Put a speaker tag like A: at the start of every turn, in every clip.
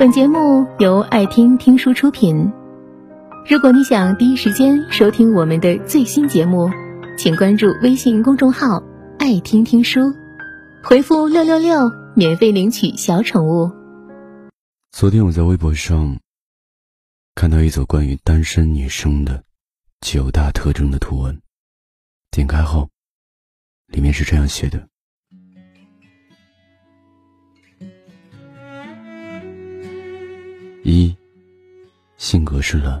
A: 本节目由爱听听书出品。如果你想第一时间收听我们的最新节目，请关注微信公众号“爱听听书”，回复“六六六”免费领取小宠物。
B: 昨天我在微博上看到一组关于单身女生的九大特征的图文，点开后，里面是这样写的。一，性格是冷；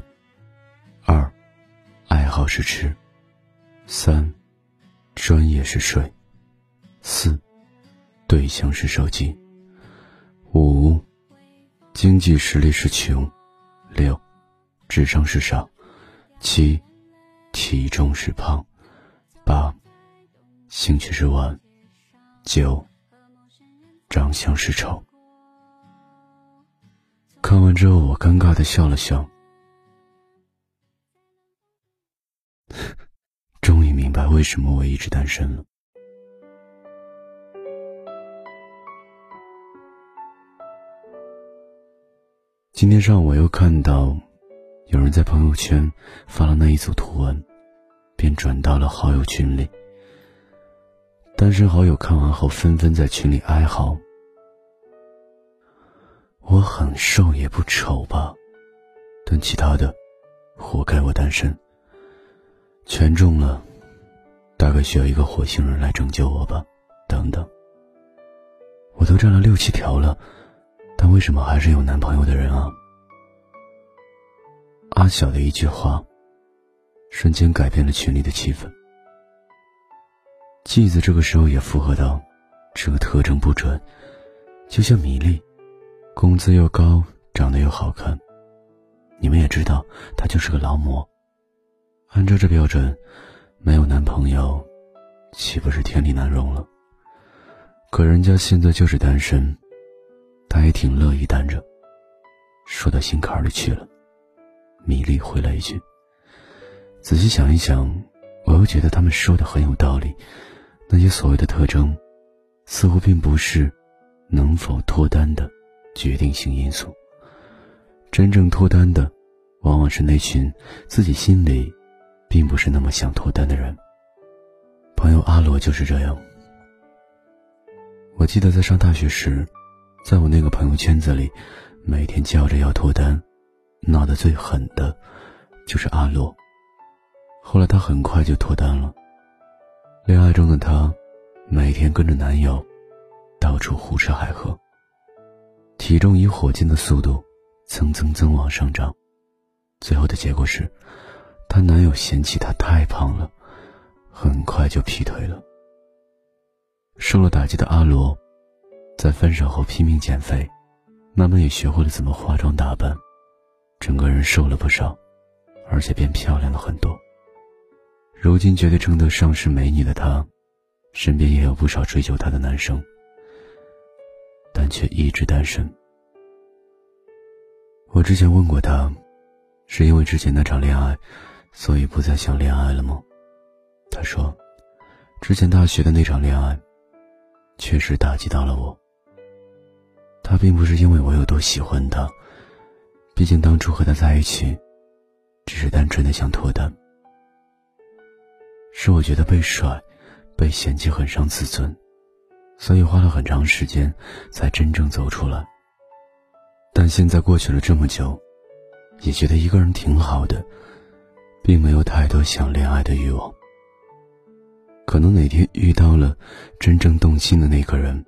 B: 二，爱好是吃；三，专业是睡；四，对象是手机；五，经济实力是穷；六，智商是傻；七，体重是胖；八，兴趣是玩；九，长相是丑。看完之后，我尴尬的笑了笑，终于明白为什么我一直单身了。今天上午我又看到有人在朋友圈发了那一组图文，便转到了好友群里。单身好友看完后，纷纷在群里哀嚎。我很瘦也不丑吧，但其他的，活该我单身。全中了，大概需要一个火星人来拯救我吧。等等，我都占了六七条了，但为什么还是有男朋友的人啊？阿小的一句话，瞬间改变了群里的气氛。季子这个时候也附和道：“这个特征不准，就像米粒。”工资又高，长得又好看，你们也知道他就是个劳模。按照这标准，没有男朋友，岂不是天理难容了？可人家现在就是单身，他也挺乐意单着。说到心坎里去了，米粒回了一句：“仔细想一想，我又觉得他们说的很有道理。那些所谓的特征，似乎并不是能否脱单的。”决定性因素。真正脱单的，往往是那群自己心里并不是那么想脱单的人。朋友阿罗就是这样。我记得在上大学时，在我那个朋友圈子里，每天叫着要脱单，闹得最狠的，就是阿罗。后来他很快就脱单了。恋爱中的他，每天跟着男友，到处胡吃海喝。体重以火箭的速度蹭蹭蹭往上涨，最后的结果是，她男友嫌弃她太胖了，很快就劈腿了。受了打击的阿罗，在分手后拼命减肥，慢慢也学会了怎么化妆打扮，整个人瘦了不少，而且变漂亮了很多。如今绝对称得上是美女的她，身边也有不少追求她的男生。却一直单身。我之前问过他，是因为之前那场恋爱，所以不再想恋爱了吗？他说，之前大学的那场恋爱，确实打击到了我。他并不是因为我有多喜欢他，毕竟当初和他在一起，只是单纯的想脱单。是我觉得被甩、被嫌弃很伤自尊。所以花了很长时间才真正走出来。但现在过去了这么久，也觉得一个人挺好的，并没有太多想恋爱的欲望。可能哪天遇到了真正动心的那个人，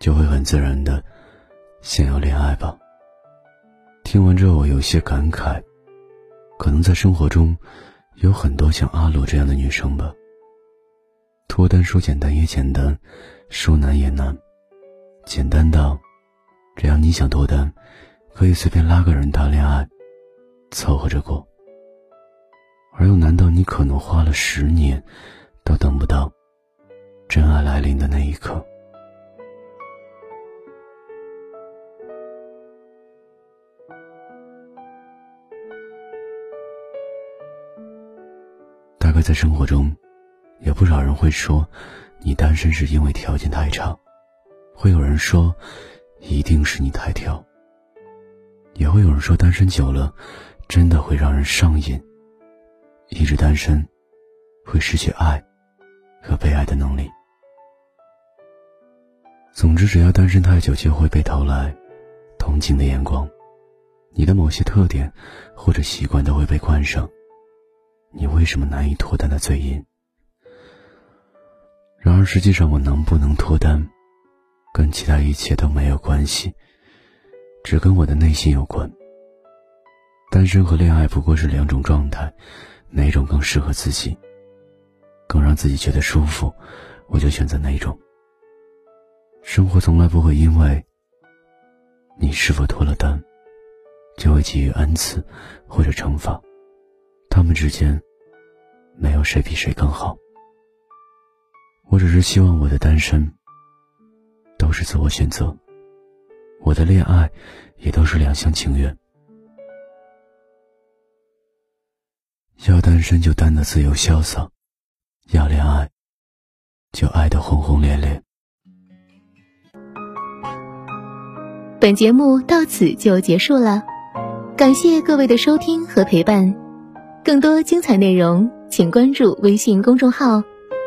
B: 就会很自然的想要恋爱吧。听完之后，我有些感慨，可能在生活中有很多像阿罗这样的女生吧。脱单说简单也简单，说难也难。简单到，只要你想脱单，可以随便拉个人谈恋爱，凑合着过。而又难到你可能花了十年，都等不到真爱来临的那一刻。大概在生活中。有不少人会说，你单身是因为条件太差；会有人说，一定是你太挑。也会有人说，单身久了，真的会让人上瘾。一直单身，会失去爱和被爱的能力。总之，只要单身太久，就会被投来同情的眼光。你的某些特点或者习惯都会被冠上你为什么难以脱单的罪因。然而，实际上，我能不能脱单，跟其他一切都没有关系，只跟我的内心有关。单身和恋爱不过是两种状态，哪种更适合自己，更让自己觉得舒服，我就选择哪种。生活从来不会因为你是否脱了单，就会给予恩赐或者惩罚。他们之间没有谁比谁更好。我只是希望我的单身都是自我选择，我的恋爱也都是两厢情愿。要单身就单的自由潇洒，要恋爱就爱的轰轰烈烈。
A: 本节目到此就结束了，感谢各位的收听和陪伴。更多精彩内容，请关注微信公众号“